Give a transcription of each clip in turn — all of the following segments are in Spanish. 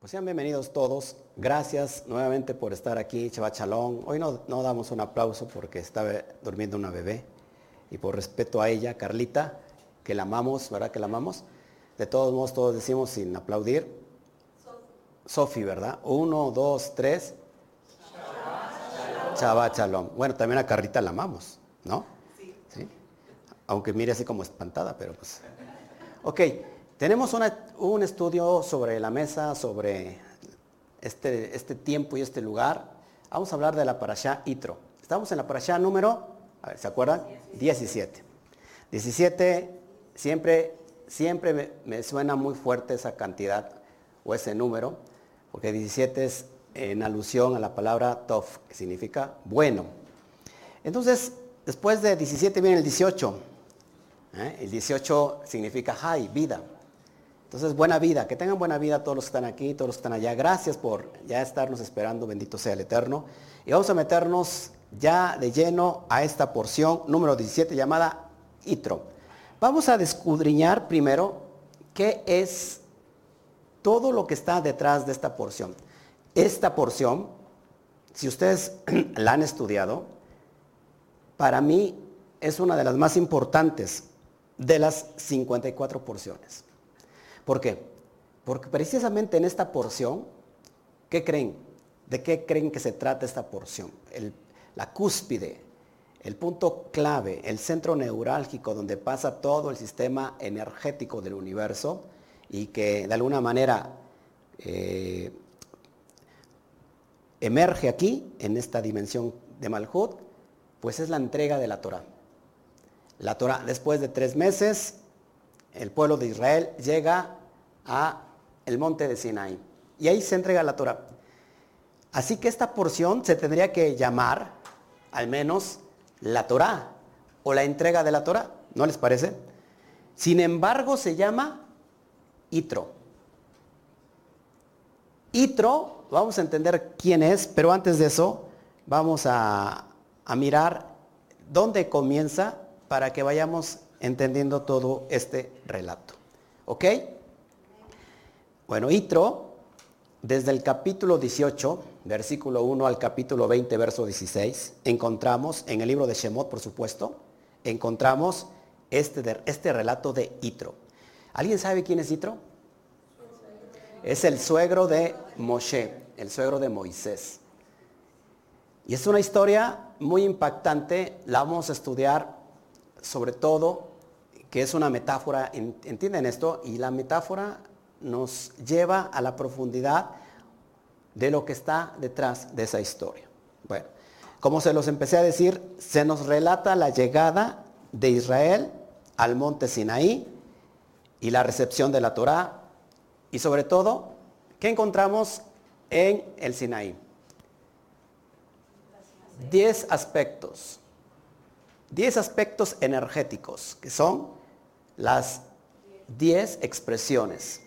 Pues sean bienvenidos todos. Gracias nuevamente por estar aquí, Chava Chalón. Hoy no, no damos un aplauso porque estaba durmiendo una bebé. Y por respeto a ella, Carlita, que la amamos, ¿verdad que la amamos? De todos modos, todos decimos sin aplaudir. Sofi, ¿verdad? Uno, dos, tres. Chava Chalón. Bueno, también a Carlita la amamos, ¿no? Sí. Aunque mire así como espantada, pero pues. Ok, tenemos un estudio sobre la mesa, sobre este, este, tiempo y este lugar. Vamos a hablar de la parashá Itro. Estamos en la parashá número, ¿se acuerdan? 17. 17, siempre, siempre me, me suena muy fuerte esa cantidad o ese número, porque 17 es en alusión a la palabra tof, que significa bueno. Entonces, después de 17 viene el 18. ¿eh? El 18 significa hay, vida. Entonces, buena vida, que tengan buena vida todos los que están aquí, todos los que están allá. Gracias por ya estarnos esperando, bendito sea el Eterno. Y vamos a meternos ya de lleno a esta porción número 17 llamada Itro. Vamos a descudriñar primero qué es todo lo que está detrás de esta porción. Esta porción, si ustedes la han estudiado, para mí es una de las más importantes de las 54 porciones. ¿Por qué? Porque precisamente en esta porción, ¿qué creen? ¿De qué creen que se trata esta porción? la cúspide, el punto clave, el centro neurálgico donde pasa todo el sistema energético del universo y que de alguna manera eh, emerge aquí, en esta dimensión de Malhut, pues es la entrega de la Torah. La Torah, después de tres meses, el pueblo de Israel llega a el monte de Sinaí. Y ahí se entrega la Torah. Así que esta porción se tendría que llamar, al menos, la Torah o la entrega de la Torah. ¿No les parece? Sin embargo, se llama Itro. Itro, vamos a entender quién es, pero antes de eso, vamos a, a mirar dónde comienza para que vayamos entendiendo todo este relato. ¿Ok? Bueno, Itro, desde el capítulo 18, versículo 1 al capítulo 20, verso 16, encontramos, en el libro de Shemot, por supuesto, encontramos este, este relato de Itro. ¿Alguien sabe quién es Itro? Es el suegro de Moshe, el suegro de Moisés. Y es una historia muy impactante, la vamos a estudiar sobre todo, que es una metáfora, ¿entienden esto? Y la metáfora nos lleva a la profundidad de lo que está detrás de esa historia. Bueno, como se los empecé a decir, se nos relata la llegada de Israel al monte Sinaí y la recepción de la Torá y sobre todo, ¿qué encontramos en el Sinaí? Diez aspectos, diez aspectos energéticos, que son las diez expresiones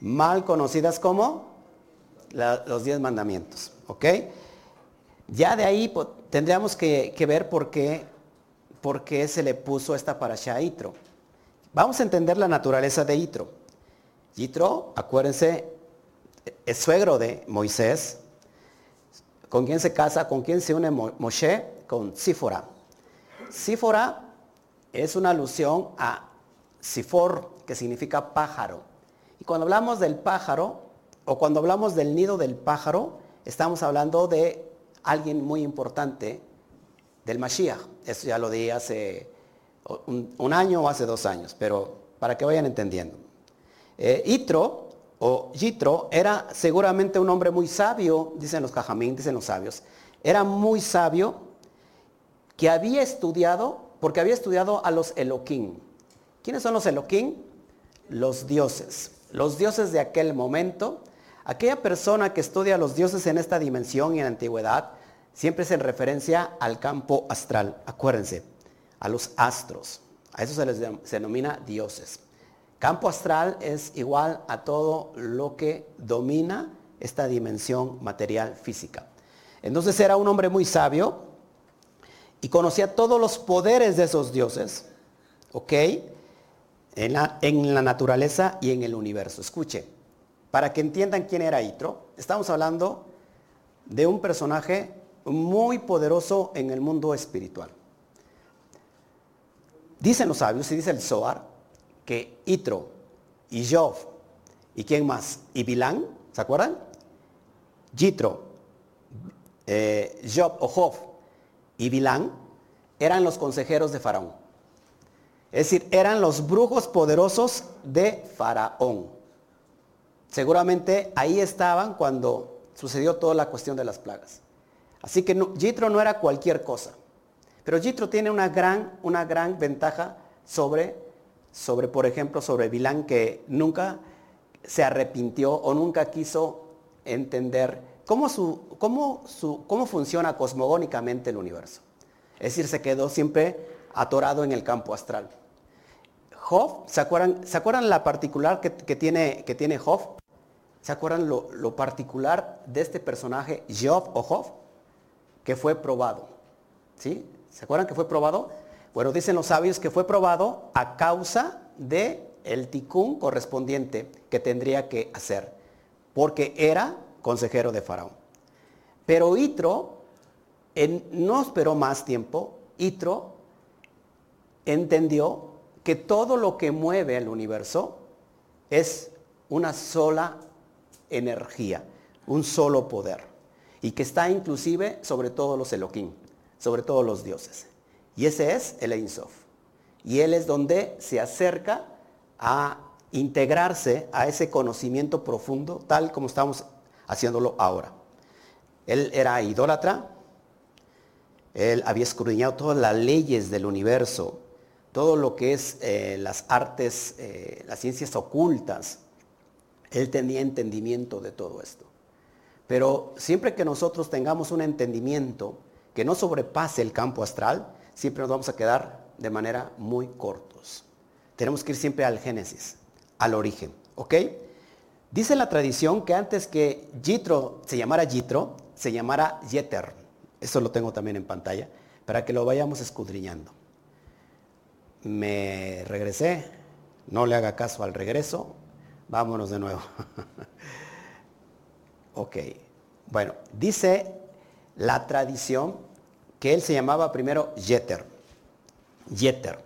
mal conocidas como los diez mandamientos. ¿Ok? Ya de ahí tendríamos que, ver por qué, por qué se le puso esta parasha a Itro. Vamos a entender la naturaleza de Itro. Itro, acuérdense, es suegro de Moisés. ¿Con quién se casa? ¿Con quién se une Moshe? Con Sífora. Sífora es una alusión a Sifor, que significa pájaro. Y cuando hablamos del pájaro, o cuando hablamos del nido del pájaro, estamos hablando de alguien muy importante del Mashiach. Eso ya lo di hace un, año o hace dos años, pero para que vayan entendiendo. Eh, Itro o Yitro era seguramente un hombre muy sabio, dicen los cajamín, dicen los sabios. Era muy sabio que había estudiado, porque había estudiado a los Elohim. ¿Quiénes son los Elohim? Los dioses los dioses de aquel momento, aquella persona que estudia los dioses en esta dimensión y en la antigüedad, siempre es en referencia al campo astral, acuérdense, a los astros. A eso se les denomina dioses. Campo astral es igual a todo lo que domina esta dimensión material física. Entonces era un hombre muy sabio y conocía todos los poderes de esos dioses, ¿ok? En la, naturaleza y en el universo. Escuche, para que entiendan quién era Itro, estamos hablando de un personaje muy poderoso en el mundo espiritual. Dicen los sabios y dice el Zohar que Itro y Job y quién más y Bilán, ¿se acuerdan? Jitro, eh, Job o Job y Bilán eran los consejeros de Faraón. Es decir, eran los brujos poderosos de Faraón. Seguramente ahí estaban cuando sucedió toda la cuestión de las plagas. Así que Jitro no era cualquier cosa. Pero Jitro tiene una gran, una gran ventaja sobre, sobre, por ejemplo, sobre Bilán, que nunca se arrepintió o nunca quiso entender cómo, su, cómo, su, cómo funciona cosmogónicamente el universo. Es decir, se quedó siempre atorado en el campo astral. Job, ¿se acuerdan, ¿se acuerdan la particular que, tiene, que? ¿Se acuerdan lo, lo, particular de este personaje, Job o Job? Que fue probado. ¿Sí? ¿Se acuerdan que fue probado? Bueno, dicen los sabios que fue probado a causa de el ticún correspondiente que tendría que hacer, porque era consejero de Faraón. Pero Itro no esperó más tiempo, Itro entendió que todo lo que mueve el universo es una sola energía, un solo poder, y que está inclusive sobre todos los Elohim, sobre todos los dioses. Y ese es el Ein Sof. Y él es donde se acerca a integrarse a ese conocimiento profundo, tal como estamos haciéndolo ahora. Él era idólatra, él había escudriñado todas las leyes del universo, todo lo que es eh, las artes, eh, las ciencias ocultas. Él tenía entendimiento de todo esto. Pero siempre que nosotros tengamos un entendimiento que no sobrepase el campo astral, siempre nos vamos a quedar de manera muy cortos. Tenemos que ir siempre al Génesis, al origen. ¿Ok? Dice la tradición que antes que Jitro se llamara Jitro, se llamara Jeter. Eso lo tengo también en pantalla, para que lo vayamos escudriñando. Me regresé, no le haga caso al regreso, vámonos de nuevo. ok, bueno, dice la tradición que él se llamaba primero Jeter. Jeter.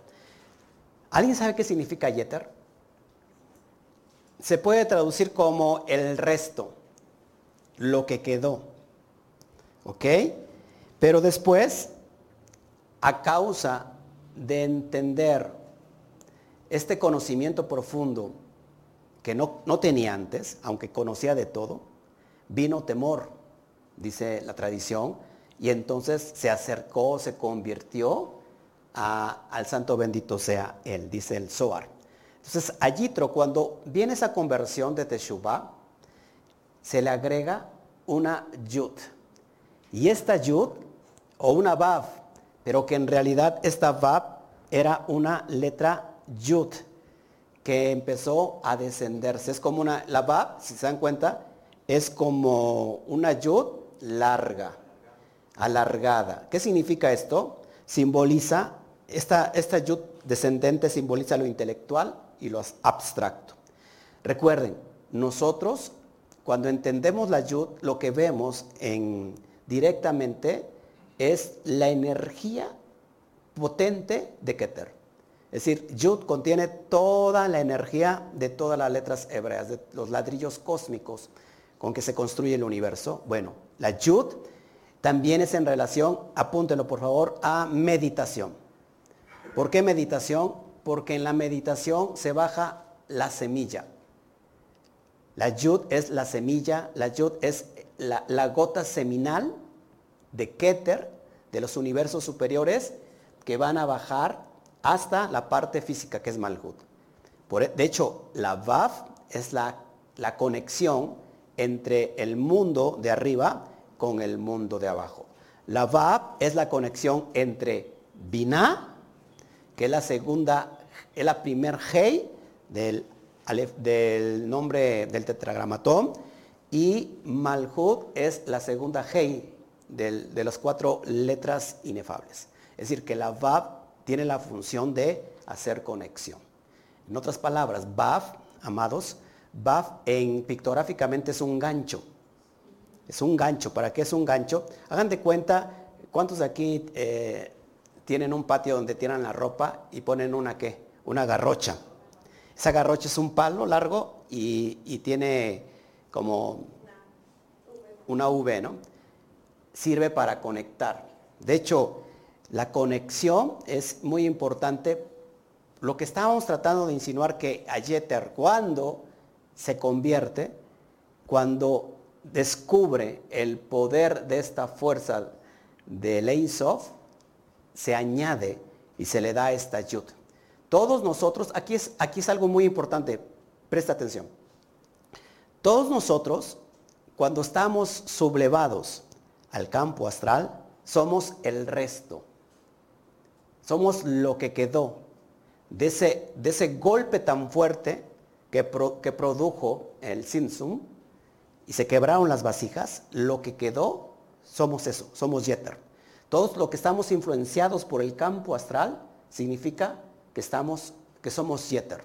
¿Alguien sabe qué significa yeter? Se puede traducir como el resto, lo que quedó. ¿Ok? Pero después, a causa de entender este conocimiento profundo que no, no, tenía antes, aunque conocía de todo, vino temor, dice la tradición, y entonces se acercó, se convirtió al santo bendito sea él, dice el Zohar. Entonces, a Yitro, cuando viene esa conversión de Teshuvah, se le agrega una Yud. Y esta Yud, o una Vav, pero que en realidad esta Vav era una letra Yud, que empezó a descenderse. Es como una, la Vav, si se dan cuenta, es como una Yud larga, alargada. ¿Qué significa esto? Simboliza esta, esta yud descendente simboliza lo intelectual y lo abstracto. Recuerden, nosotros cuando entendemos la yud, lo que vemos en, directamente es la energía potente de Keter. Es decir, Yud contiene toda la energía de todas las letras hebreas, de los ladrillos cósmicos con que se construye el universo. Bueno, la Yud también es en relación, apúntenlo por favor, a meditación. ¿Por qué meditación? Porque en la meditación se baja la semilla. La yud es la semilla, la yud es la, gota seminal de Keter, de los universos superiores, que van a bajar hasta la parte física que es Malhut. E, de hecho, la Vav es la, la conexión entre el mundo de arriba con el mundo de abajo. La Vav es la conexión entre Binah que es la segunda, es la primer Hei del, del nombre del tetragramatón y Malhut es la segunda Hei de las cuatro letras inefables. Es decir, que la Vav tiene la función de hacer conexión. En otras palabras, Vav, amados, Baf en pictográficamente es un gancho. Es un gancho. ¿Para qué es un gancho? Hagan de cuenta, ¿cuántos de aquí eh, tienen un patio donde tiran la ropa y ponen una qué? Una garrocha. Esa garrocha es un palo largo y, y tiene como una V, ¿no? Sirve para conectar. De hecho, la conexión es muy importante. Lo que estábamos tratando de insinuar que Ayeter, cuando se convierte, cuando descubre el poder de esta fuerza de Ein se añade y se le da esta yud. Todos nosotros, aquí es, aquí es algo muy importante, presta atención. Todos nosotros, cuando estamos sublevados al campo astral, somos el resto. Somos lo que quedó de ese, de ese golpe tan fuerte que, que produjo el Sinsum y se quebraron las vasijas, lo que quedó somos eso, somos Yeter. Todos lo que estamos influenciados por el campo astral significa que, estamos, que somos Yeter.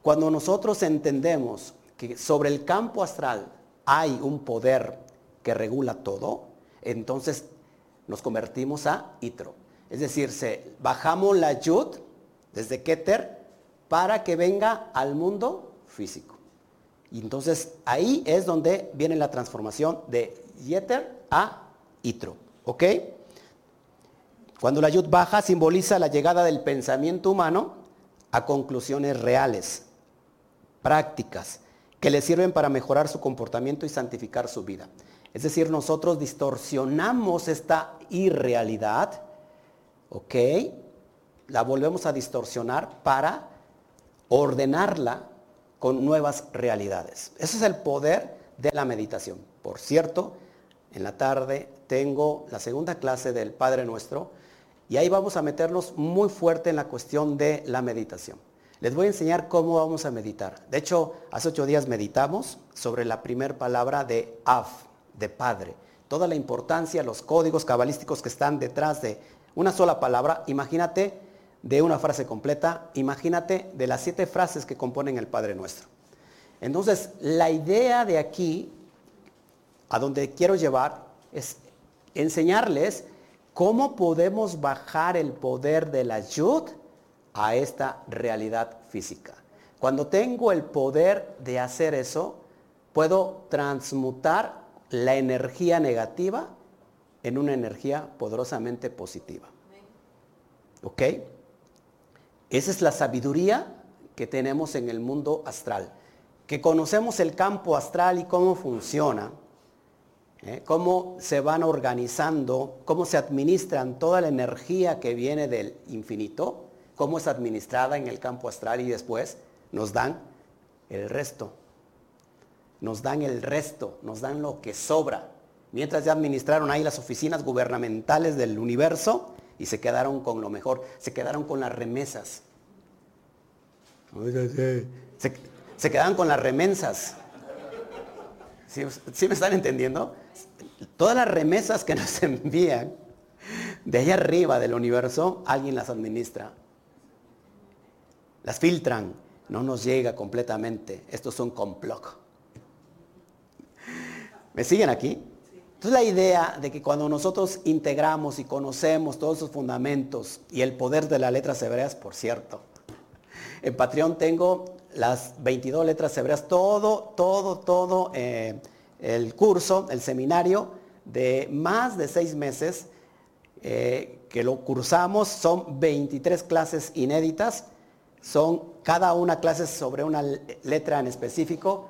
Cuando nosotros entendemos que sobre el campo astral hay un poder que regula todo, entonces nos convertimos a Itro. Es decir, bajamos la Yud desde Keter para que venga al mundo físico. Y entonces ahí es donde viene la transformación de Yeter a Itro. ¿Ok? Cuando la Yud baja simboliza la llegada del pensamiento humano a conclusiones reales, prácticas, que le sirven para mejorar su comportamiento y santificar su vida. Es decir, nosotros distorsionamos esta irrealidad, ¿ok? La volvemos a distorsionar para ordenarla con nuevas realidades. Ese es el poder de la meditación. Por cierto, en la tarde tengo la segunda clase del Padre Nuestro y ahí vamos a meternos muy fuerte en la cuestión de la meditación. Les voy a enseñar cómo vamos a meditar. De hecho, hace ocho días meditamos sobre la primera palabra de Av, de Padre. Toda la importancia, los códigos cabalísticos que están detrás de una sola palabra. Imagínate de una frase completa, imagínate de las siete frases que componen el Padre Nuestro. Entonces, la idea de aquí, a donde quiero llevar, es enseñarles cómo podemos bajar el poder de la yud a esta realidad física. Cuando tengo el poder de hacer eso, puedo transmutar la energía negativa en una energía poderosamente positiva. ¿Ok? Esa es la sabiduría que tenemos en el mundo astral. Que conocemos el campo astral y cómo funciona, ¿eh? cómo se van organizando, cómo se administran toda la energía que viene del infinito, cómo es administrada en el campo astral y después nos dan el resto. Nos dan el resto, nos dan lo que sobra. Mientras ya administraron ahí las oficinas gubernamentales del universo, y se quedaron con lo mejor, se quedaron con las remesas. Se, se quedaron con las remensas. ¿Sí, ¿Sí, me están entendiendo? Todas las remesas que nos envían de allá arriba del universo, alguien las administra. Las filtran, no nos llega completamente. Esto es un complot. ¿Me siguen aquí? Entonces la idea de que cuando nosotros integramos y conocemos todos esos fundamentos y el poder de las letras hebreas, por cierto, en Patreon tengo las 22 letras hebreas, todo, todo, todo eh, el curso, el seminario de más de seis meses eh, que lo cursamos, son 23 clases inéditas, son cada una clase sobre una letra en específico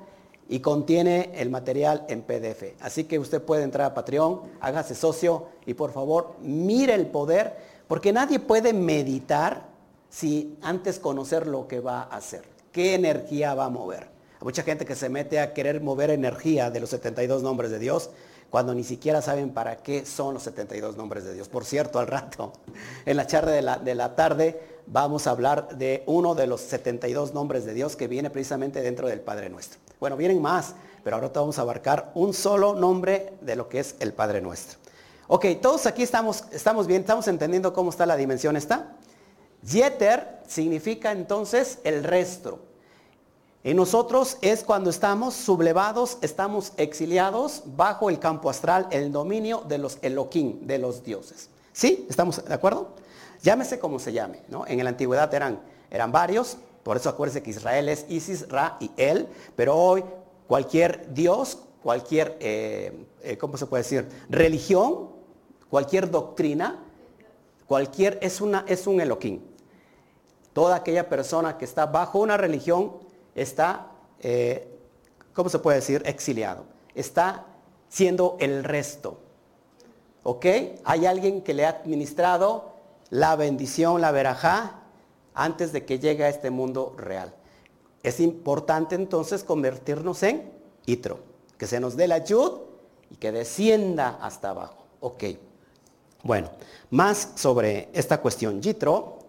y contiene el material en PDF. Así que usted puede entrar a Patreon, hágase socio y por favor mire el poder, porque nadie puede meditar si antes conocer lo que va a hacer, qué energía va a mover. Hay mucha gente que se mete a querer mover energía de los 72 nombres de Dios cuando ni siquiera saben para qué son los 72 nombres de Dios. Por cierto, al rato, en la charla de la, de la tarde, vamos a hablar de uno de los 72 nombres de Dios que viene precisamente dentro del Padre Nuestro. Bueno, vienen más, pero ahora vamos a abarcar un solo nombre de lo que es el Padre Nuestro. Ok, todos aquí estamos, estamos bien, estamos entendiendo cómo está la dimensión esta. Yeter significa entonces el resto. En nosotros es cuando estamos sublevados, estamos exiliados bajo el campo astral, el dominio de los Elohim, de los dioses. ¿Sí? ¿Estamos de acuerdo? Llámese como se llame, ¿no? En la antigüedad eran, eran varios, por eso acuérdense que Israel es Isis, Ra y El, pero hoy cualquier dios, cualquier, eh, eh, ¿cómo se puede decir? Religión, cualquier doctrina, cualquier, es, una, es un Elohim. Toda aquella persona que está bajo una religión está, eh, ¿cómo se puede decir? Exiliado. Está siendo el resto. ¿Ok? Hay alguien que le ha administrado la bendición, la verajá, antes de que llegue a este mundo real. Es importante entonces convertirnos en Itro, que se nos dé la yud y que descienda hasta abajo. Ok. Bueno, más sobre esta cuestión. Yitro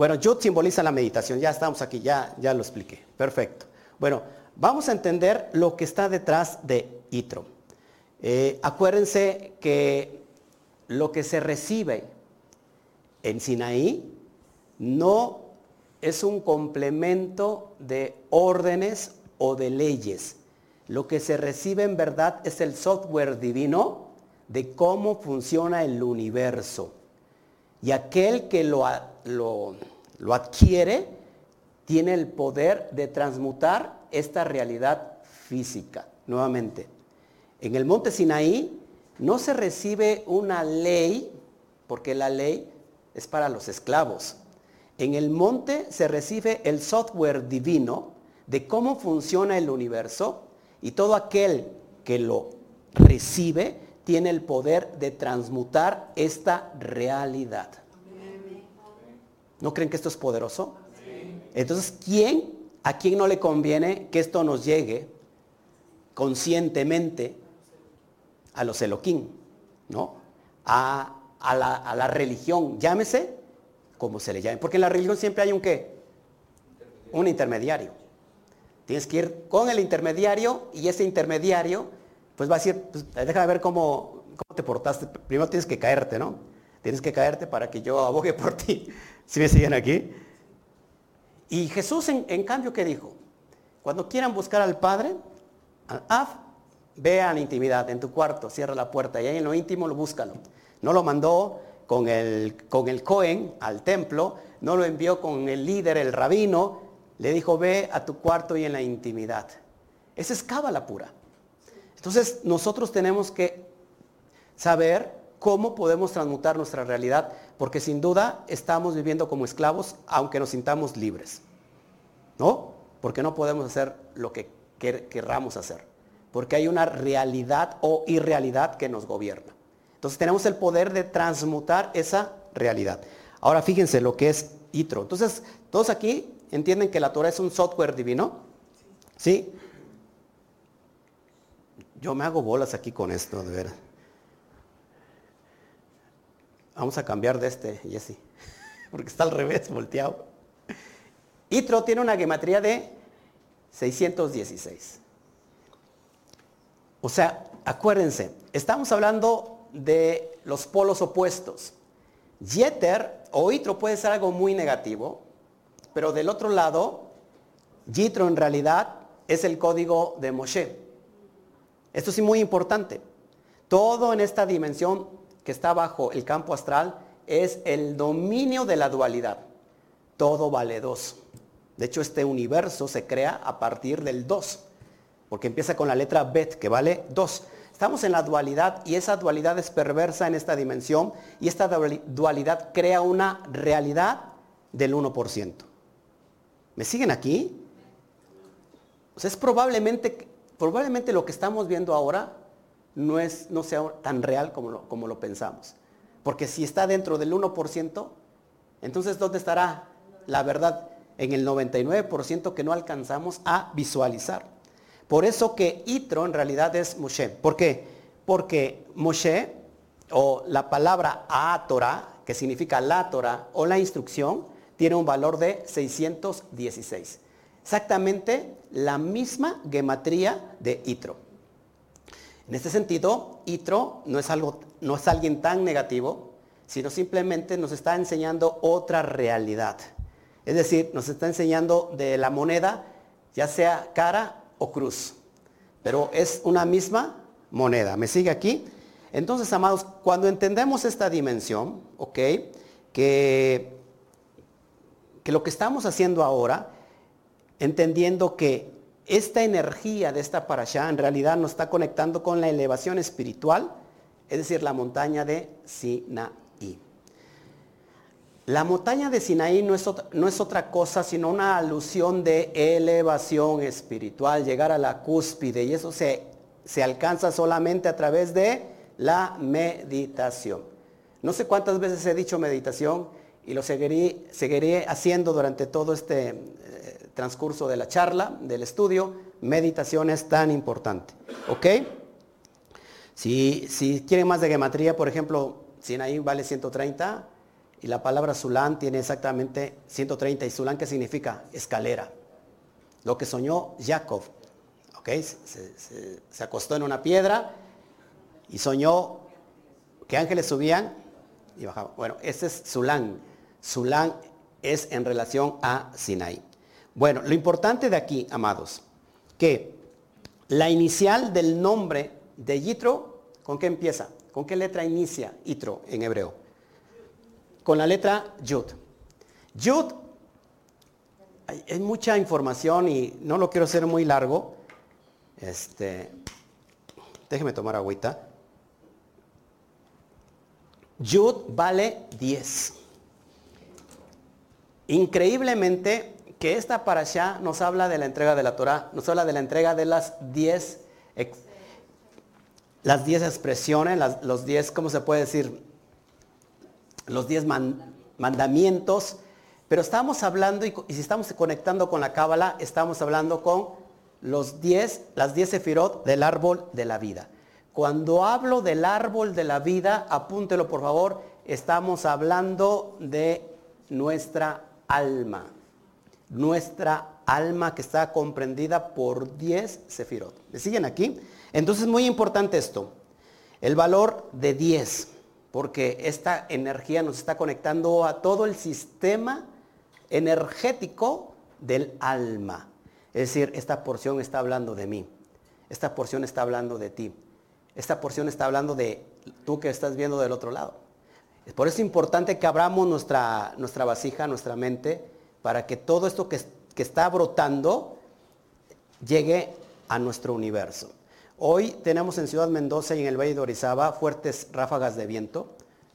bueno, Yud simboliza la meditación, ya estamos aquí, ya, ya lo expliqué. Perfecto. Bueno, vamos a entender lo que está detrás de Itro. Eh, acuérdense que lo que se recibe en Sinaí no es un complemento de órdenes o de leyes. Lo que se recibe en verdad es el software divino de cómo funciona el universo. Y aquel que lo, lo, adquiere, tiene el poder de transmutar esta realidad física. Nuevamente, en el monte Sinaí no se recibe una ley, porque la ley es para los esclavos. En el monte se recibe el software divino de cómo funciona el universo y todo aquel que lo recibe tiene el poder de transmutar esta realidad. ¿No creen que esto es poderoso? Entonces, ¿quién, a quién no le conviene que esto nos llegue conscientemente a los Elohim, ¿no? A, la, religión, llámese como se le llame. Porque en la religión siempre hay un qué? Un intermediario. Tienes que ir con el intermediario y ese intermediario, pues va a decir, pues, déjame ver cómo, cómo te portaste. Primero tienes que caerte, ¿no? Tienes que caerte para que yo abogue por ti. Si me siguen aquí? Y Jesús, en, cambio, ¿qué dijo? Cuando quieran buscar al Padre, af, vean intimidad en tu cuarto, cierra la puerta y ahí en lo íntimo lo búscalo. No lo mandó con el, con el Cohen al templo, no lo envió con el líder, el rabino, le dijo, ve a tu cuarto y en la intimidad. Esa es cábala pura. Entonces nosotros tenemos que saber cómo podemos transmutar nuestra realidad, porque sin duda estamos viviendo como esclavos, aunque nos sintamos libres. ¿No? Porque no podemos hacer lo que querramos hacer, porque hay una realidad o irrealidad que nos gobierna. Entonces tenemos el poder de transmutar esa realidad. Ahora fíjense lo que es ITRO. Entonces, todos aquí entienden que la Torah es un software divino. ¿Sí? Yo me hago bolas aquí con esto, de verdad. Vamos a cambiar de este, Jesse, porque está al revés, volteado. Itro tiene una gematría de 616. O sea, acuérdense, estamos hablando de los polos opuestos. Jeter o Itro puede ser algo muy negativo, pero del otro lado, Yitro en realidad es el código de Moshe. Esto es muy importante. Todo en esta dimensión que está bajo el campo astral es el dominio de la dualidad. Todo vale dos. De hecho, este universo se crea a partir del dos, porque empieza con la letra bet, que vale dos. Estamos en la dualidad y esa dualidad es perversa en esta dimensión y esta dualidad crea una realidad del 1%. ¿Me siguen aquí? es probablemente, probablemente lo que estamos viendo ahora no, es, no sea tan real como lo, como lo pensamos. Porque si está dentro del 1%, entonces ¿dónde estará la verdad? En el 99% que no alcanzamos a visualizar. Por eso que Itro en realidad es Moshe. ¿Por qué? Porque Moshe, o la palabra Torah, que significa la Torah o la instrucción, tiene un valor de 616. Exactamente la misma gematría de Itro. En este sentido, Itro no es, algo, no es alguien tan negativo, sino simplemente nos está enseñando otra realidad. Es decir, nos está enseñando de la moneda, ya sea cara o cruz. Pero es una misma moneda. ¿Me sigue aquí? Entonces, amados, cuando entendemos esta dimensión, ¿ok? Que, que lo que estamos haciendo ahora, entendiendo que esta energía de esta parasha en realidad nos está conectando con la elevación espiritual, es decir, la montaña de Sinaí. La montaña de Sinaí no es, otra, no es otra cosa sino una alusión de elevación espiritual, llegar a la cúspide, y eso se, se alcanza solamente a través de la meditación. No sé cuántas veces he dicho meditación y lo seguiré, seguiré haciendo durante todo este eh, transcurso de la charla, del estudio. Meditación es tan importante. ¿Ok? Si, si quieren más de gematría, por ejemplo, Sinaí vale 130 y la palabra Zulán tiene exactamente 130. ¿Y Zulán qué significa? Escalera. Lo que soñó Jacob. Se, se acostó en una piedra y soñó que ángeles subían y bajaban. Bueno, ese es Zulán. Zulán es en relación a Sinai. Bueno, lo importante de aquí, amados, que la inicial del nombre de Yitro, ¿con qué empieza? ¿Con qué letra inicia Yitro en hebreo? Con la letra Yud. Yud, hay, mucha información y no lo quiero hacer muy largo. Este, déjeme tomar agüita. Yud vale 10. Increíblemente que esta parasha nos habla de la entrega de la Torah, nos habla de la entrega de las 10 las 10 expresiones, los 10, ¿cómo se puede decir? Los 10 mandamientos, pero estamos hablando, y, si estamos conectando con la Cábala, estamos hablando con los 10, las 10 sefirot del árbol de la vida. Cuando hablo del árbol de la vida, apúntelo por favor, estamos hablando de nuestra alma. Nuestra alma que está comprendida por 10 sefirot. ¿Me siguen aquí? Entonces, muy importante esto. El valor de 10, porque esta energía nos está conectando a todo el sistema energético del alma. Es decir, esta porción está hablando de mí. Esta porción está hablando de ti. Esta porción está hablando de tú que estás viendo del otro lado. Por eso es importante que abramos nuestra, nuestra vasija, nuestra mente, para que todo esto que, que está brotando llegue a nuestro universo. Hoy tenemos en Ciudad Mendoza y en el Valle de Orizaba fuertes ráfagas de viento,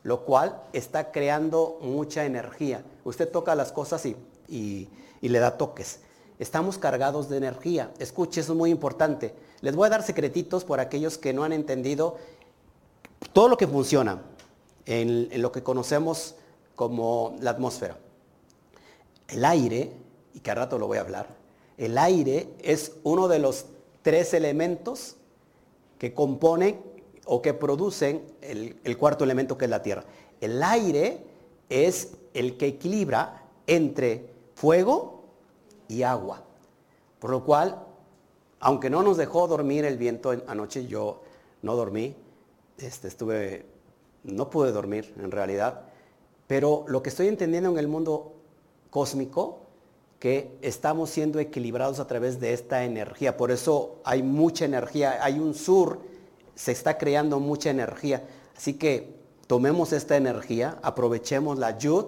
lo cual está creando mucha energía. Usted toca las cosas y, y, le da toques. Estamos cargados de energía. Escuche, eso es muy importante. Les voy a dar secretitos por aquellos que no han entendido todo lo que funciona en, lo que conocemos como la atmósfera. El aire, y que a rato lo voy a hablar, el aire es uno de los tres elementos que componen o que producen el, cuarto elemento que es la tierra. El aire es el que equilibra entre fuego y agua. Por lo cual aunque no nos dejó dormir el viento anoche, yo no dormí, este, estuve, no pude dormir en realidad, pero lo que estoy entendiendo en el mundo cósmico, que estamos siendo equilibrados a través de esta energía, por eso hay mucha energía, hay un sur, se está creando mucha energía, así que tomemos esta energía, aprovechemos la yud,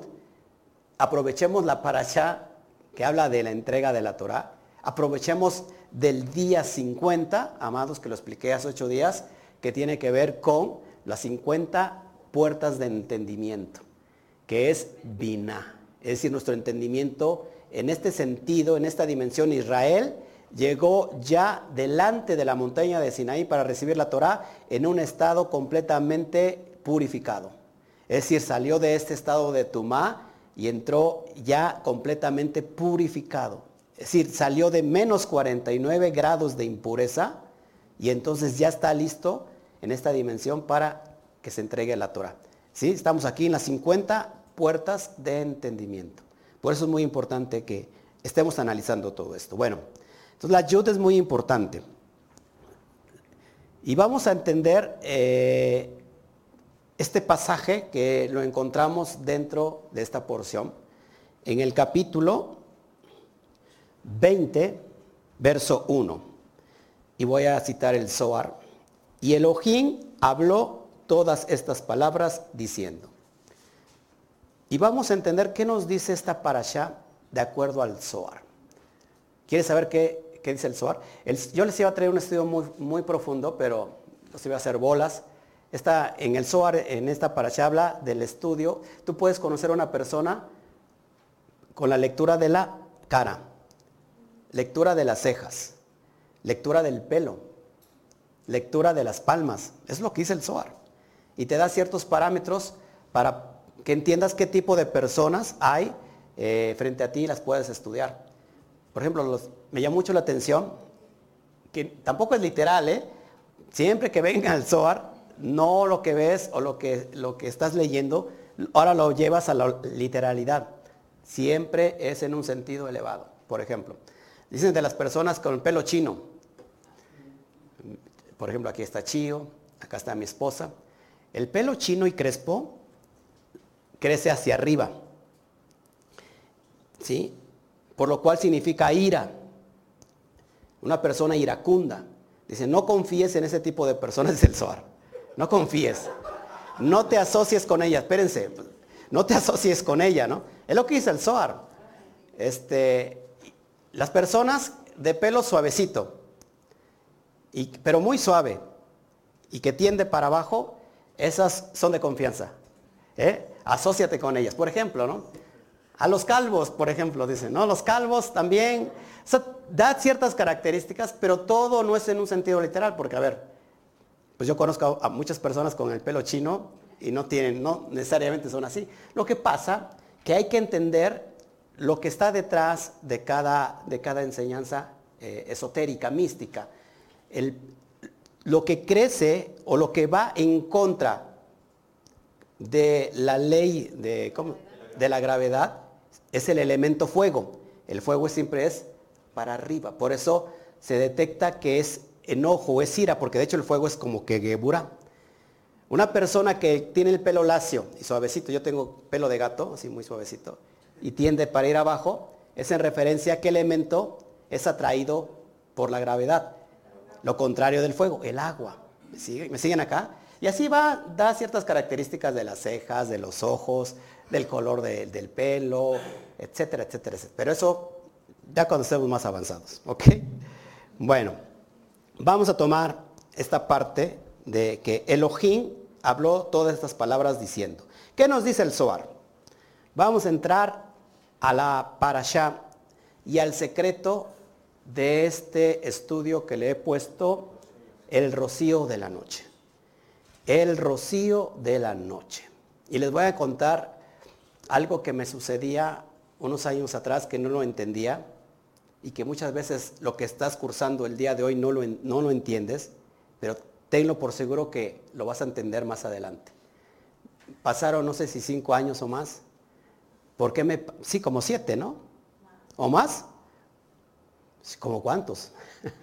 aprovechemos la parasha que habla de la entrega de la Torah, aprovechemos del día 50, amados, que lo expliqué hace ocho días, que tiene que ver con las 50 puertas de entendimiento, que es Bina. Es decir, nuestro entendimiento en este sentido, en esta dimensión, Israel llegó ya delante de la montaña de Sinaí para recibir la Torah en un estado completamente purificado. Es decir, salió de este estado de Tumá y entró ya completamente purificado. Es decir, salió de menos 49 grados de impureza y entonces ya está listo en esta dimensión para que se entregue la Torah. ¿Sí? Estamos aquí en las 50 puertas de entendimiento. Por eso es muy importante que estemos analizando todo esto. Bueno, entonces la yud es muy importante. Y vamos a entender eh, este pasaje que lo encontramos dentro de esta porción en el capítulo 20, verso 1. Y voy a citar el Zohar. Y Elohim habló todas estas palabras diciendo. Y vamos a entender qué nos dice esta parasha de acuerdo al Zohar. ¿Quieres saber qué, dice el Zohar? yo les iba a traer un estudio muy, muy profundo, pero los iba a hacer bolas. Está en el Zohar, en esta parasha habla del estudio. Tú puedes conocer a una persona con la lectura de la cara, lectura de las cejas, lectura del pelo, lectura de las palmas. Es lo que dice el Zohar. Y te da ciertos parámetros para que entiendas qué tipo de personas hay eh, frente a ti y las puedes estudiar. Por ejemplo, me llama mucho la atención, que tampoco es literal, ¿eh? Siempre que venga el Zohar, no lo que ves o lo que, lo que estás leyendo, ahora lo llevas a la literalidad. Siempre es en un sentido elevado. Por ejemplo, dicen de las personas con el pelo chino. Por ejemplo, aquí está Chío, acá está mi esposa. El pelo chino y crespo crece hacia arriba. ¿Sí? Por lo cual significa ira. Una persona iracunda. Dice, no confíes en ese tipo de personas del Zohar. No confíes. No te asocies con ella. Espérense. No te asocies con ella, ¿no? Es lo que dice el Zohar. Este, las personas de pelo suavecito, pero muy suave, y que tiende para abajo, esas son de confianza. ¿eh? Asóciate con ellas. Por ejemplo, ¿no? A los calvos, por ejemplo, dicen, ¿no? Los calvos también, da ciertas características, pero todo no es en un sentido literal, porque a ver, pues yo conozco a muchas personas con el pelo chino y no tienen, no necesariamente son así. Lo que pasa que hay que entender lo que está detrás de cada, de cada enseñanza eh, esotérica, mística. lo que crece o lo que va en contra de la ley de, de la gravedad es el elemento fuego. El fuego siempre es para arriba. Por eso se detecta que es enojo es ira, porque de hecho el fuego es como que gebura. Una persona que tiene el pelo lacio y suavecito, yo tengo pelo de gato, así muy suavecito, y tiende para ir abajo, es en referencia a qué elemento es atraído por la gravedad. Lo contrario del fuego, el agua. ¿Me ¿Me siguen acá? Y así va, da ciertas características de las cejas, de los ojos, del color del pelo, etcétera, etcétera, etcétera. Pero eso ya cuando estemos más avanzados, ¿ok? Bueno, vamos a tomar esta parte de que Elohim habló todas estas palabras diciendo. ¿Qué nos dice el Zohar? Vamos a entrar a la parasha y al secreto de este estudio que le he puesto, el rocío de la noche el rocío de la noche. Y les voy a contar algo que me sucedía unos años atrás que no lo entendía y que muchas veces lo que estás cursando el día de hoy no lo, no lo entiendes, pero tenlo por seguro que lo vas a entender más adelante. Pasaron no sé si cinco años o más. ¿Por qué me...? Sí, como siete, ¿no? ¿O más? ¿Como cuántos?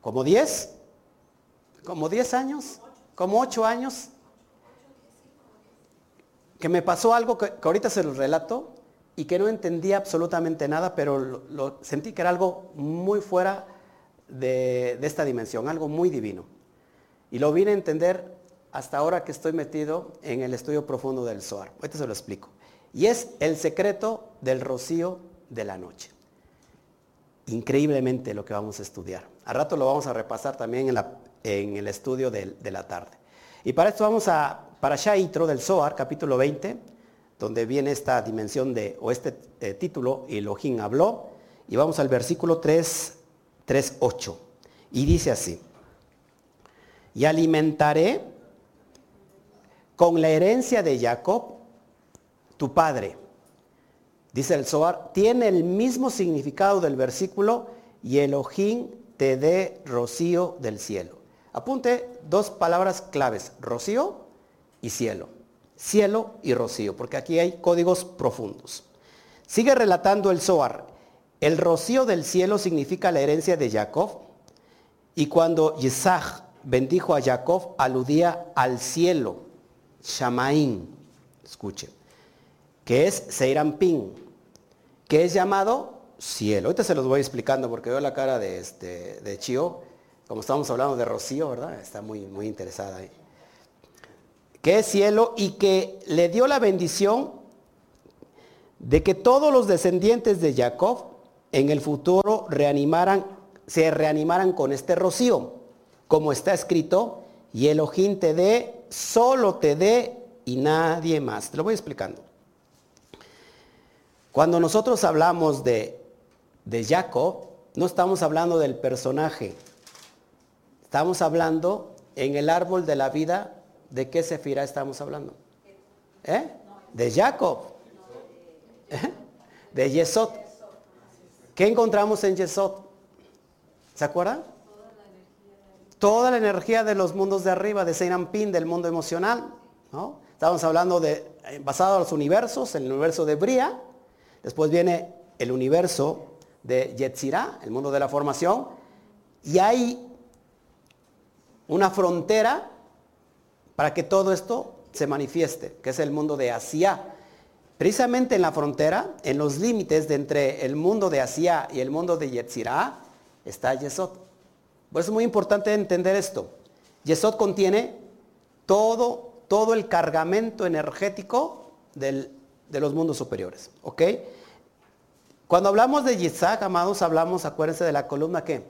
¿Como diez? Como 10 años, como 8 años, que me pasó algo que, ahorita se lo relato y que no entendía absolutamente nada, pero sentí que era algo muy fuera de, de, esta dimensión, algo muy divino. Y lo vine a entender hasta ahora que estoy metido en el estudio profundo del Zohar. Ahorita se lo explico. Y es el secreto del rocío de la noche. Increíblemente lo que vamos a estudiar. A rato lo vamos a repasar también en la, en el estudio de, la tarde. Y para esto vamos a para Shaitro del Zohar, capítulo 20, donde viene esta dimensión de, o este eh, título, Elohim habló, y vamos al versículo 3, 3, 8. Y dice así, y alimentaré con la herencia de Jacob, tu padre. Dice el Zohar, tiene el mismo significado del versículo, y Elohim te dé rocío del cielo. Apunte dos palabras claves, rocío y cielo. Cielo y rocío, porque aquí hay códigos profundos. Sigue relatando el Zohar. El rocío del cielo significa la herencia de Jacob. Y cuando Isaac bendijo a Jacob, aludía al cielo, Shamaín. Escuche. que es Seirampin, que es llamado cielo. Ahorita se los voy explicando porque veo la cara de, este, de Chio, como estamos hablando de Rocío, ¿verdad? Está muy, muy interesada ahí. Que es cielo y que le dio la bendición de que todos los descendientes de Jacob en el futuro se reanimaran con este rocío, como está escrito, y Elohim te dé, solo te dé y nadie más. Te lo voy explicando. Cuando nosotros hablamos de, de Jacob, no estamos hablando del personaje, estamos hablando en el árbol de la vida, ¿de qué sefira estamos hablando? ¿Eh? De Jacob. ¿Eh? De Yesod. ¿Qué encontramos en Yesod? ¿Se acuerdan? Toda la energía de los mundos de arriba, de Seinampin, del mundo emocional. ¿no? Estamos hablando de, eh, basado en los universos, el universo de Bria, después viene el universo de Yetzirah, el mundo de la formación, y hay una frontera para que todo esto se manifieste, que es el mundo de Asia. Precisamente en la frontera, en los límites de entre el mundo de Asia y el mundo de Yetzirah, está Yesod. Por eso es muy importante entender esto. Yesod contiene todo, todo el cargamento energético de los mundos superiores. ¿Ok? Cuando hablamos de Yitzhak, amados, hablamos, acuérdense de la columna ¿qué?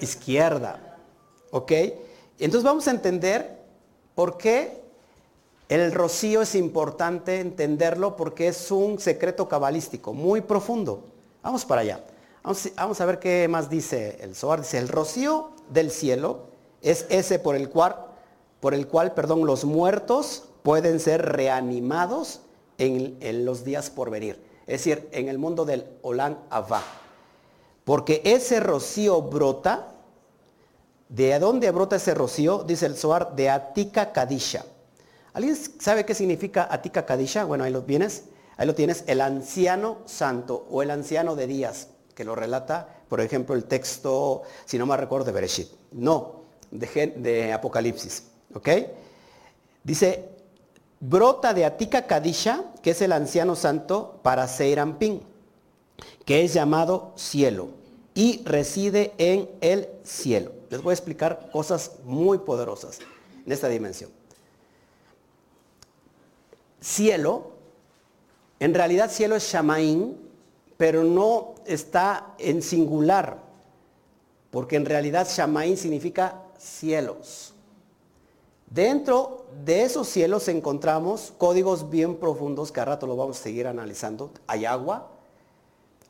Izquierda. ¿Ok? Entonces vamos a entender por qué el rocío es importante entenderlo porque es un secreto cabalístico muy profundo. Vamos para allá. Vamos, a ver qué más dice el Zohar. Dice, el rocío del cielo es ese por el cual, por el cual perdón, los muertos pueden ser reanimados en, los días por venir. Es decir, en el mundo del Olan Abba. Porque ese rocío brota, ¿de dónde brota ese rocío? Dice el Zohar, de Atika Kadisha. ¿Alguien sabe qué significa Atika Kadisha? Bueno, ahí lo tienes. Ahí lo tienes, el anciano santo o el anciano de días, que lo relata, por ejemplo, el texto, si no me recuerdo, de Bereshit. No, de, de Apocalipsis. ¿Ok? Dice, brota de Atika Kadisha, que es el anciano santo, para Seirampin, que es llamado cielo, y reside en el cielo. Les voy a explicar cosas muy poderosas en esta dimensión cielo, en realidad cielo es Shamaín, pero no está en singular, porque en realidad Shamaín significa cielos. Dentro de esos cielos encontramos códigos bien profundos que a rato lo vamos a seguir analizando. Hay agua,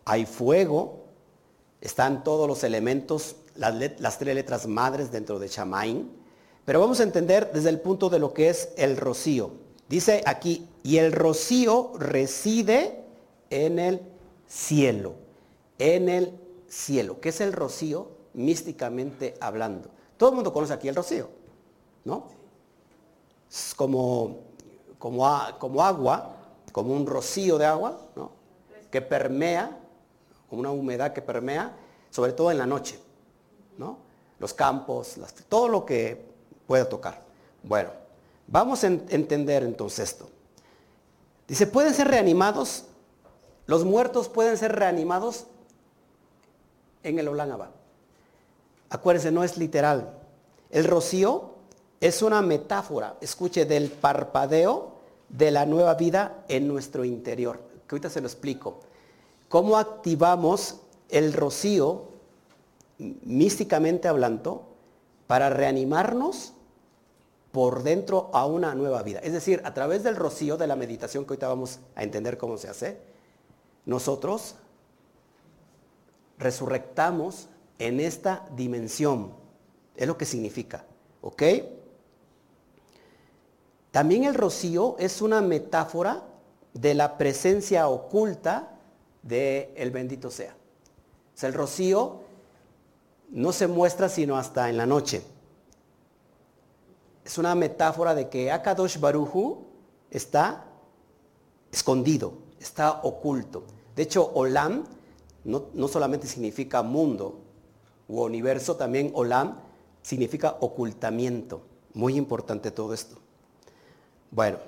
hay fuego, están todos los elementos, las, tres letras madres dentro de Shamaín, pero vamos a entender desde el punto de lo que es el rocío. Dice aquí, y el rocío reside en el cielo, en el cielo. ¿Qué es el rocío? Místicamente hablando. Todo el mundo conoce aquí el rocío, ¿no? Es como, como, como agua, como un rocío de agua, ¿no? Que permea, como una humedad que permea, sobre todo en la noche, ¿no? Los campos, todo lo que pueda tocar. Bueno, Vamos a entender entonces esto. Dice, pueden ser reanimados, los muertos pueden ser reanimados en el Olánaba. Acuérdense, no es literal. El rocío es una metáfora, escuche, del parpadeo de la nueva vida en nuestro interior. Que ahorita se lo explico. ¿Cómo activamos el rocío, místicamente hablando, para reanimarnos por dentro a una nueva vida. Es decir, a través del rocío de la meditación que ahorita vamos a entender cómo se hace, nosotros resurrectamos en esta dimensión. Es lo que significa. ¿Ok? También el rocío es una metáfora de la presencia oculta del el bendito sea. O sea, el rocío no se muestra sino hasta en la noche es una metáfora de que Akadosh Baruju está escondido, está oculto. De hecho, Olam no, solamente significa mundo u universo, también Olam significa ocultamiento. Muy importante todo esto. Bueno,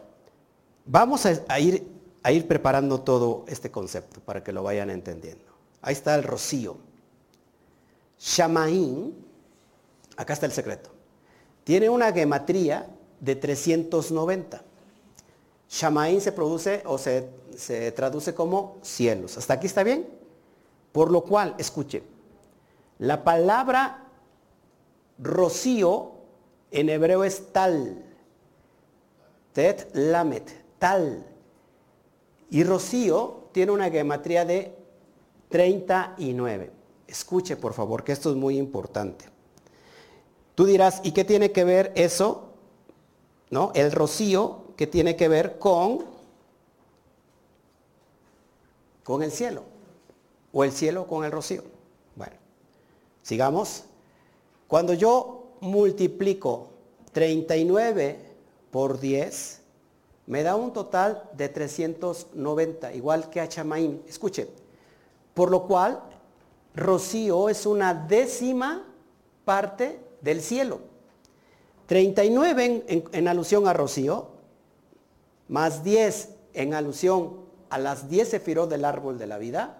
Vamos a, ir, a ir preparando todo este concepto para que lo vayan entendiendo. Ahí está el rocío. Shamaín, acá está el secreto, tiene una gematría de 390. Shamaín se produce o se, se traduce como cielos. ¿Hasta aquí está bien? Por lo cual, escuche, la palabra rocío en hebreo es tal. Tet lamet, tal. Y rocío tiene una gematría de 39. Escuche, por favor, que esto es muy importante. Tú dirás, ¿y qué tiene que ver eso? ¿No? El rocío que tiene que ver con con el cielo o el cielo con el rocío. Bueno, sigamos. Cuando yo multiplico 39 por 10, me da un total de 390, igual que a Chamaín. Escuche, por lo cual Rocío es una décima parte del cielo. 39 en, alusión a Rocío, más 10 en alusión a las 10 sefirot del árbol de la vida,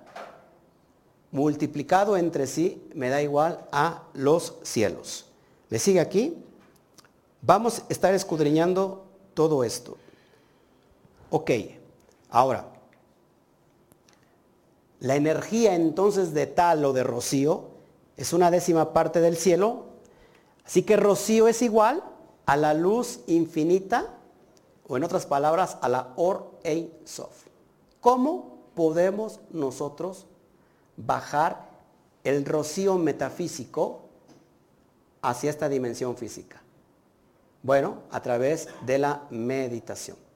multiplicado entre sí, me da igual a los cielos. ¿Me sigue aquí? Vamos a estar escudriñando todo esto. Ok, ahora, la energía entonces de tal o de rocío es una décima parte del cielo, así que rocío es igual a la luz infinita, o en otras palabras, a la Or Ein Sof. ¿Cómo podemos nosotros bajar el rocío metafísico hacia esta dimensión física? Bueno, a través de la meditación.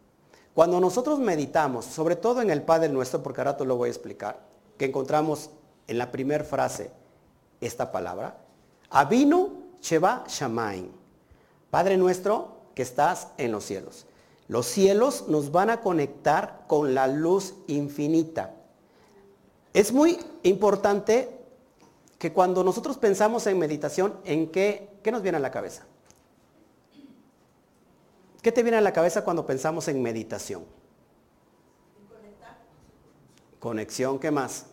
Cuando nosotros meditamos, sobre todo en el Padre Nuestro, porque ahora te lo voy a explicar, que encontramos en la primera frase esta palabra, Avinu Sheba Shamain, Padre Nuestro que estás en los cielos. Los cielos nos van a conectar con la luz infinita. Es muy importante que cuando nosotros pensamos en meditación, ¿en qué, qué nos viene a la cabeza? ¿Qué te viene a la cabeza cuando pensamos en meditación? Conexión, ¿qué más?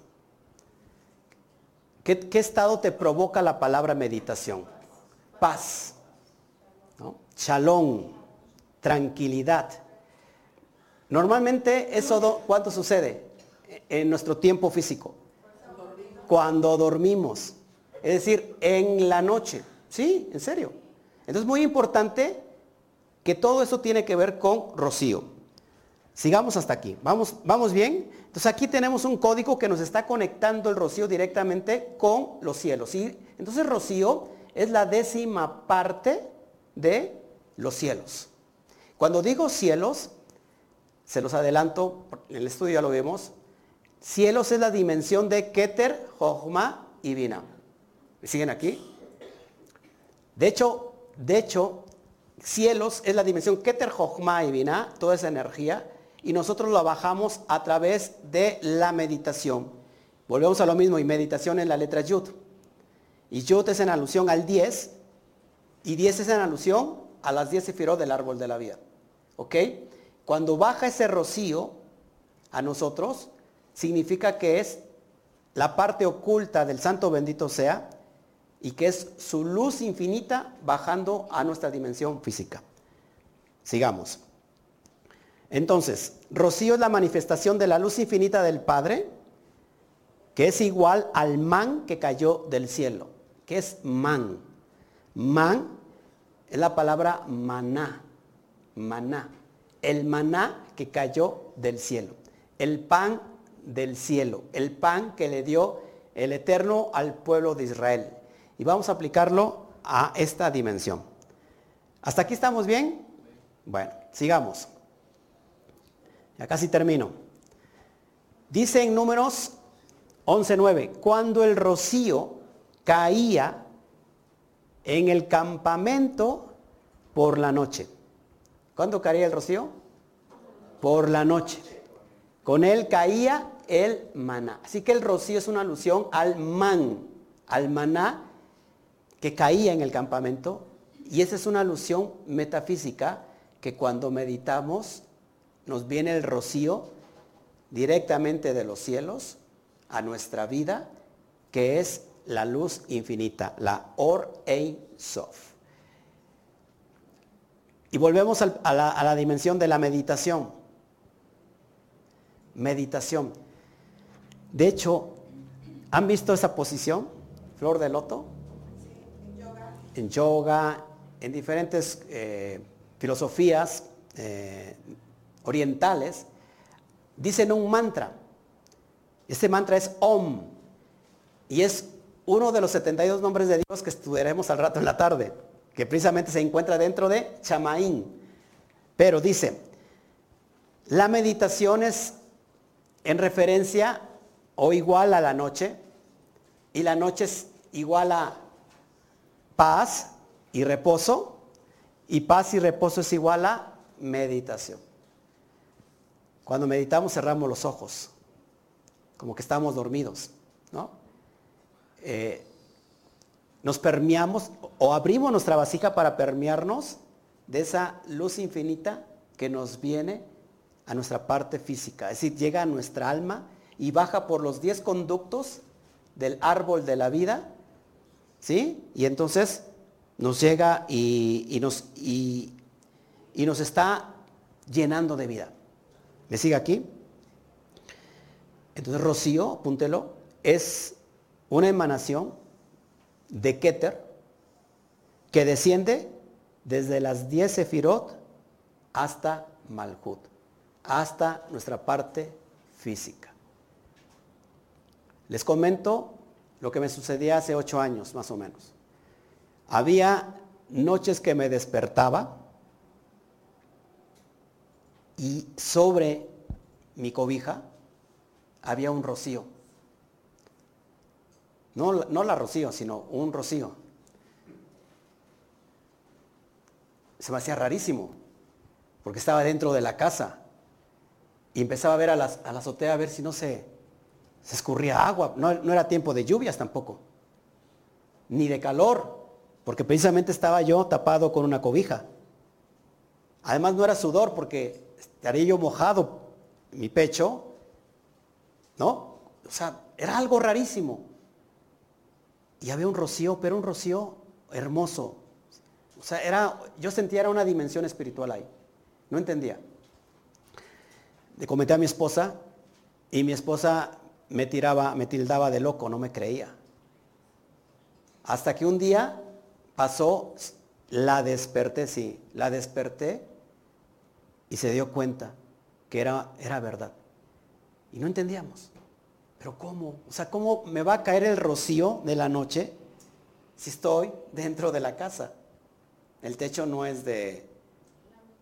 ¿Qué, estado te provoca la palabra meditación? Paz, ¿no? tranquilidad. Normalmente eso, ¿cuánto sucede? En nuestro tiempo físico. Cuando dormimos. Es decir, en la noche. Sí, en serio. Entonces es muy importante que todo eso tiene que ver con rocío. Sigamos hasta aquí. ¿Vamos, ¿Vamos bien? Entonces aquí tenemos un código que nos está conectando el rocío directamente con los cielos. ¿sí? Entonces rocío es la décima parte de los cielos. Cuando digo cielos, se los adelanto, en el estudio ya lo vemos, cielos es la dimensión de Keter, Jochma y Bina. ¿Me siguen aquí? De hecho, de hecho, cielos es la dimensión Keter, Jochma y Bina, toda esa energía, y nosotros la bajamos a través de la meditación. Volvemos a lo mismo, y meditación en la letra Yud. Y Yud es en alusión al 10, y 10 es en alusión a las 10 sefirot del árbol de la vida. ¿Ok? Cuando baja ese rocío a nosotros, significa que es la parte oculta del santo bendito sea y que es su luz infinita bajando a nuestra dimensión física. Sigamos. Entonces, rocío es la manifestación de la luz infinita del Padre, que es igual al man que cayó del cielo. ¿Qué es man? Man es la palabra maná maná. El maná que cayó del cielo. El pan del cielo. El pan que le dio el Eterno al pueblo de Israel. Y vamos a aplicarlo a esta dimensión. ¿Hasta aquí estamos bien? Bueno, sigamos. Ya casi termino. Dice en números 11.9, cuando el rocío caía en el campamento por la noche. ¿Cuándo caía el rocío? Por la noche. Con él caía el maná. Así que el rocío es una alusión al man, al maná que caía en el campamento. Y esa es una alusión metafísica que cuando meditamos nos viene el rocío directamente de los cielos a nuestra vida, que es la luz infinita, la Or Ein Sof. Y volvemos a la, a la dimensión de la meditación. Meditación. De hecho, ¿han visto esa posición? Flor de loto. En yoga, en diferentes eh, filosofías eh, orientales, dicen un mantra. Este mantra es Om. Y es uno de los 72 nombres de Dios que estudiaremos al rato en la tarde, que precisamente se encuentra dentro de Chamaín. Pero dice, la meditación es en referencia o igual a la noche, y la noche es igual a paz y reposo, y paz y reposo es igual a meditación. Cuando meditamos cerramos los ojos, como que estamos dormidos, ¿no? Eh, nos permeamos o abrimos nuestra vasija para permearnos de esa luz infinita que nos viene a nuestra parte física. Es decir, llega a nuestra alma y baja por los 10 conductos del árbol de la vida, ¿sí? Y entonces nos llega y, nos, y, nos está llenando de vida. ¿Me sigue aquí? Entonces Rocío, apúntelo, es una emanación de Keter que desciende desde las 10 Sefirot hasta Malhut, hasta nuestra parte física. Les comento lo que me sucedía hace ocho años, más o menos. Había noches que me despertaba y sobre mi cobija había un rocío no, la rocío, sino un rocío. Se me hacía rarísimo, porque estaba dentro de la casa. Y empezaba a ver a, la azotea a ver si no se, se escurría agua. No, no era tiempo de lluvias tampoco, ni de calor, porque precisamente estaba yo tapado con una cobija. Además no era sudor, porque estaría yo mojado mi pecho, ¿no? O sea, era algo rarísimo. Y había un rocío, pero un rocío hermoso. O sea, era, yo sentía era una dimensión espiritual ahí. No entendía. Le comenté a mi esposa y mi esposa me tiraba, me tildaba de loco, no me creía. Hasta que un día pasó, la desperté, sí, la desperté y se dio cuenta que era, era verdad. Y no entendíamos. Pero ¿cómo? O sea, ¿cómo me va a caer el rocío de la noche si estoy dentro de la casa? El techo no es de,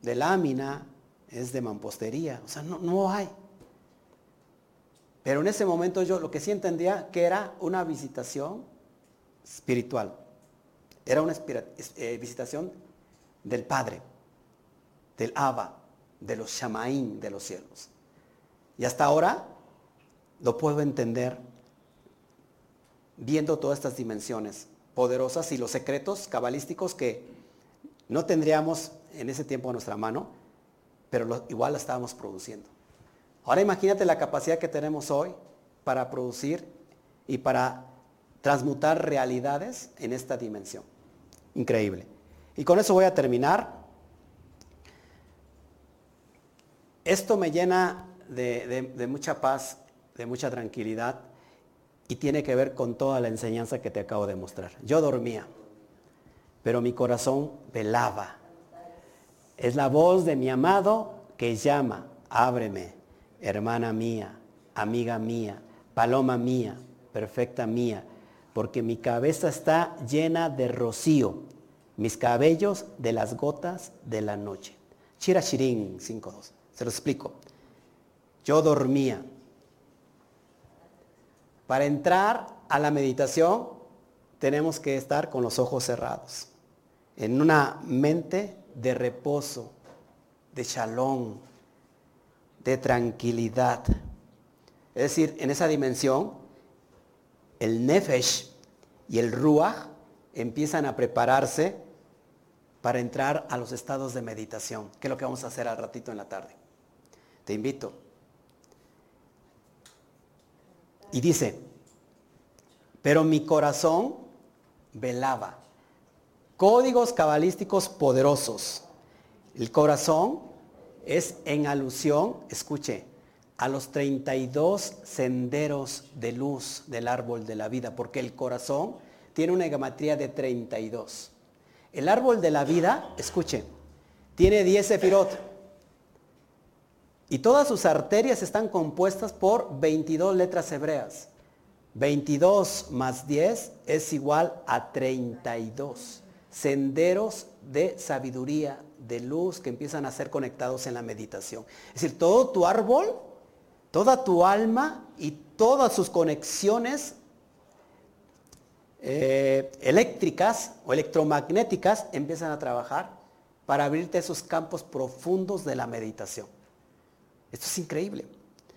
de lámina, es de mampostería. O sea, no, no hay. Pero en ese momento yo lo que sí entendía que era una visitación espiritual. Era una eh, visitación del Padre, del Abba, de los Shamaín de los cielos. Y hasta ahora lo puedo entender viendo todas estas dimensiones poderosas y los secretos cabalísticos que no tendríamos en ese tiempo a nuestra mano, pero igual la estábamos produciendo. Ahora imagínate la capacidad que tenemos hoy para producir y para transmutar realidades en esta dimensión. Increíble. Y con eso voy a terminar. Esto me llena de, de mucha paz de mucha tranquilidad y tiene que ver con toda la enseñanza que te acabo de mostrar. Yo dormía, pero mi corazón velaba. Es la voz de mi amado que llama, ábreme, hermana mía, amiga mía, paloma mía, perfecta mía, porque mi cabeza está llena de rocío, mis cabellos de las gotas de la noche. Chira Shirin 5.2. Se lo explico. Yo dormía, para entrar a la meditación tenemos que estar con los ojos cerrados, en una mente de reposo, de shalom, de tranquilidad. Es decir, en esa dimensión, el nefesh y el ruach empiezan a prepararse para entrar a los estados de meditación, que es lo que vamos a hacer al ratito en la tarde. Te invito. Y dice, pero mi corazón velaba. Códigos cabalísticos poderosos. El corazón es en alusión, escuche, a los 32 senderos de luz del árbol de la vida, porque el corazón tiene una geometría de 32. El árbol de la vida, escuche, tiene 10 sefirot. Y todas sus arterias están compuestas por 22 letras hebreas. 22 más 10 es igual a 32 senderos de sabiduría, de luz que empiezan a ser conectados en la meditación. Es decir, todo tu árbol, toda tu alma y todas sus conexiones eh, eléctricas o electromagnéticas empiezan a trabajar para abrirte esos campos profundos de la meditación. Esto es increíble.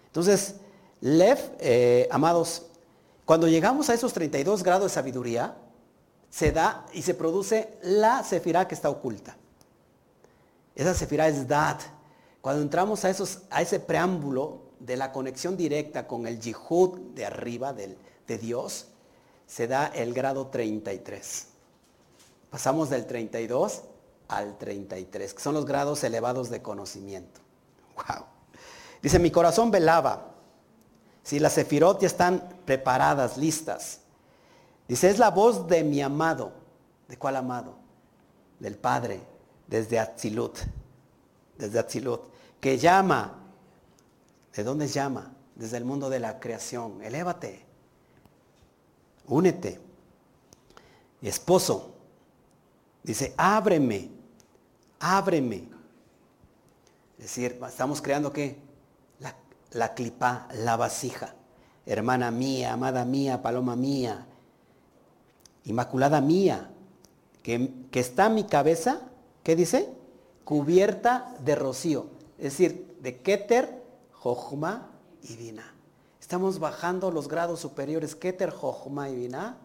Entonces, Lev, eh, amados, cuando llegamos a esos 32 grados de sabiduría, se da y se produce la sefirá que está oculta. Esa sefirá es Dad. Cuando entramos a, ese preámbulo de la conexión directa con el yihud de arriba de Dios, se da el grado 33. Pasamos del 32 al 33, que son los grados elevados de conocimiento. Wow. Dice, mi corazón velaba si las sefirot ya están preparadas, listas. Dice, es la voz de mi amado. ¿De cuál amado? Del Padre, desde Atzilut. Desde Atzilut. Que llama. ¿De dónde llama? Desde el mundo de la creación. Elévate. Únete. Esposo. Dice, ábreme. Ábreme. Es decir, estamos creando qué? la clipa, la vasija. Hermana mía, amada mía, paloma mía, inmaculada mía, que, que está mi cabeza, ¿qué dice? Cubierta de rocío. Es decir, de Keter, Jochma y Vina. Estamos bajando los grados superiores Keter, Jochma y Vina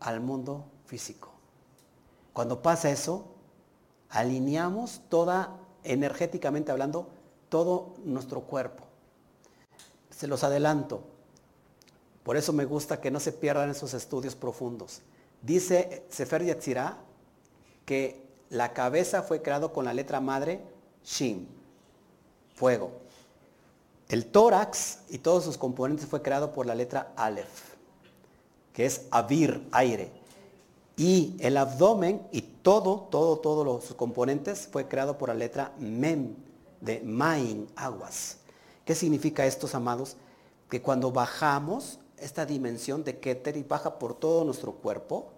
al mundo físico. Cuando pasa eso, alineamos toda, energéticamente hablando, todo nuestro cuerpo se los adelanto. Por eso me gusta que no se pierdan esos estudios profundos. Dice Sefer Yetzirah que la cabeza fue creado con la letra madre Shin, fuego. El tórax y todos sus componentes fue creado por la letra Aleph, que es Avir, aire. Y el abdomen y todo, todo, todos sus componentes fue creado por la letra Mem, de Main, aguas. ¿Qué significa esto, amados? Que cuando bajamos esta dimensión de Keter y baja por todo nuestro cuerpo,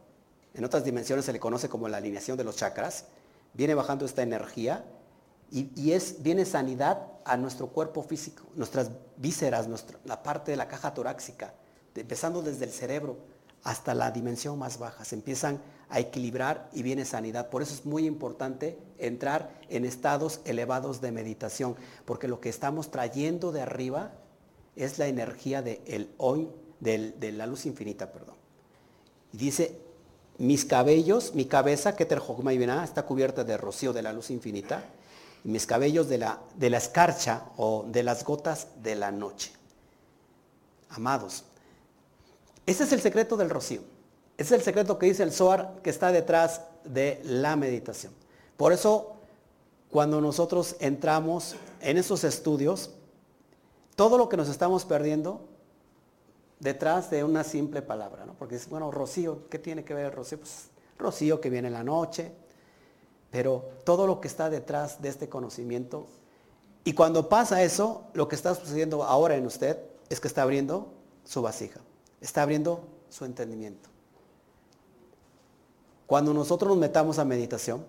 en otras dimensiones se le conoce como la alineación de los chakras, viene bajando esta energía y, es, viene sanidad a nuestro cuerpo físico, nuestras vísceras, nuestra, la parte de la caja torácica, empezando desde el cerebro hasta la dimensión más baja. Se empiezan a equilibrar y viene sanidad. Por eso es muy importante entrar en estados elevados de meditación, porque lo que estamos trayendo de arriba es la energía de el hoy, de la luz infinita, perdón. Y dice, mis cabellos, mi cabeza, que y está cubierta de rocío de la luz infinita, y mis cabellos de la, de la escarcha o de las gotas de la noche. Amados, ese es el secreto del rocío. Ese es el secreto que dice el Zohar que está detrás de la meditación. Por eso, cuando nosotros entramos en esos estudios, todo lo que nos estamos perdiendo detrás de una simple palabra, ¿no? Porque es, bueno, rocío, ¿qué tiene que ver el rocío? Pues rocío que viene en la noche, pero todo lo que está detrás de este conocimiento, y cuando pasa eso, lo que está sucediendo ahora en usted es que está abriendo su vasija está abriendo su entendimiento. Cuando nosotros nos metamos a meditación,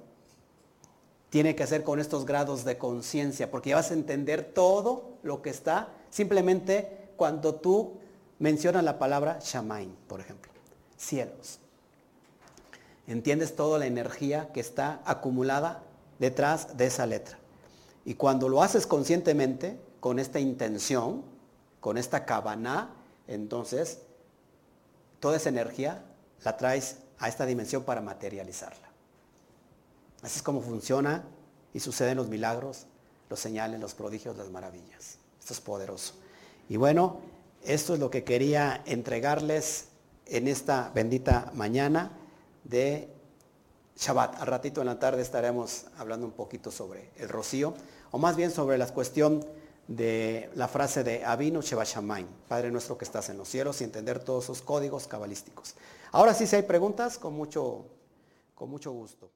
tiene que hacer con estos grados de conciencia, porque ya vas a entender todo lo que está simplemente cuando tú mencionas la palabra Shamain, por ejemplo, cielos. Entiendes toda la energía que está acumulada detrás de esa letra. Y cuando lo haces conscientemente, con esta intención, con esta cabana, entonces toda esa energía la traes a esta dimensión para materializarla. Así es como funciona y suceden los milagros los señales, los prodigios, las maravillas. Esto es poderoso. Y bueno, esto es lo que quería entregarles en esta bendita mañana de Shabbat. Al ratito en la tarde estaremos hablando un poquito sobre el rocío, o más bien sobre la cuestión de la frase de Abinu Shebashamain, Padre nuestro que estás en los cielos, y entender todos sus códigos cabalísticos. Ahora sí, si hay preguntas, con mucho, con mucho gusto.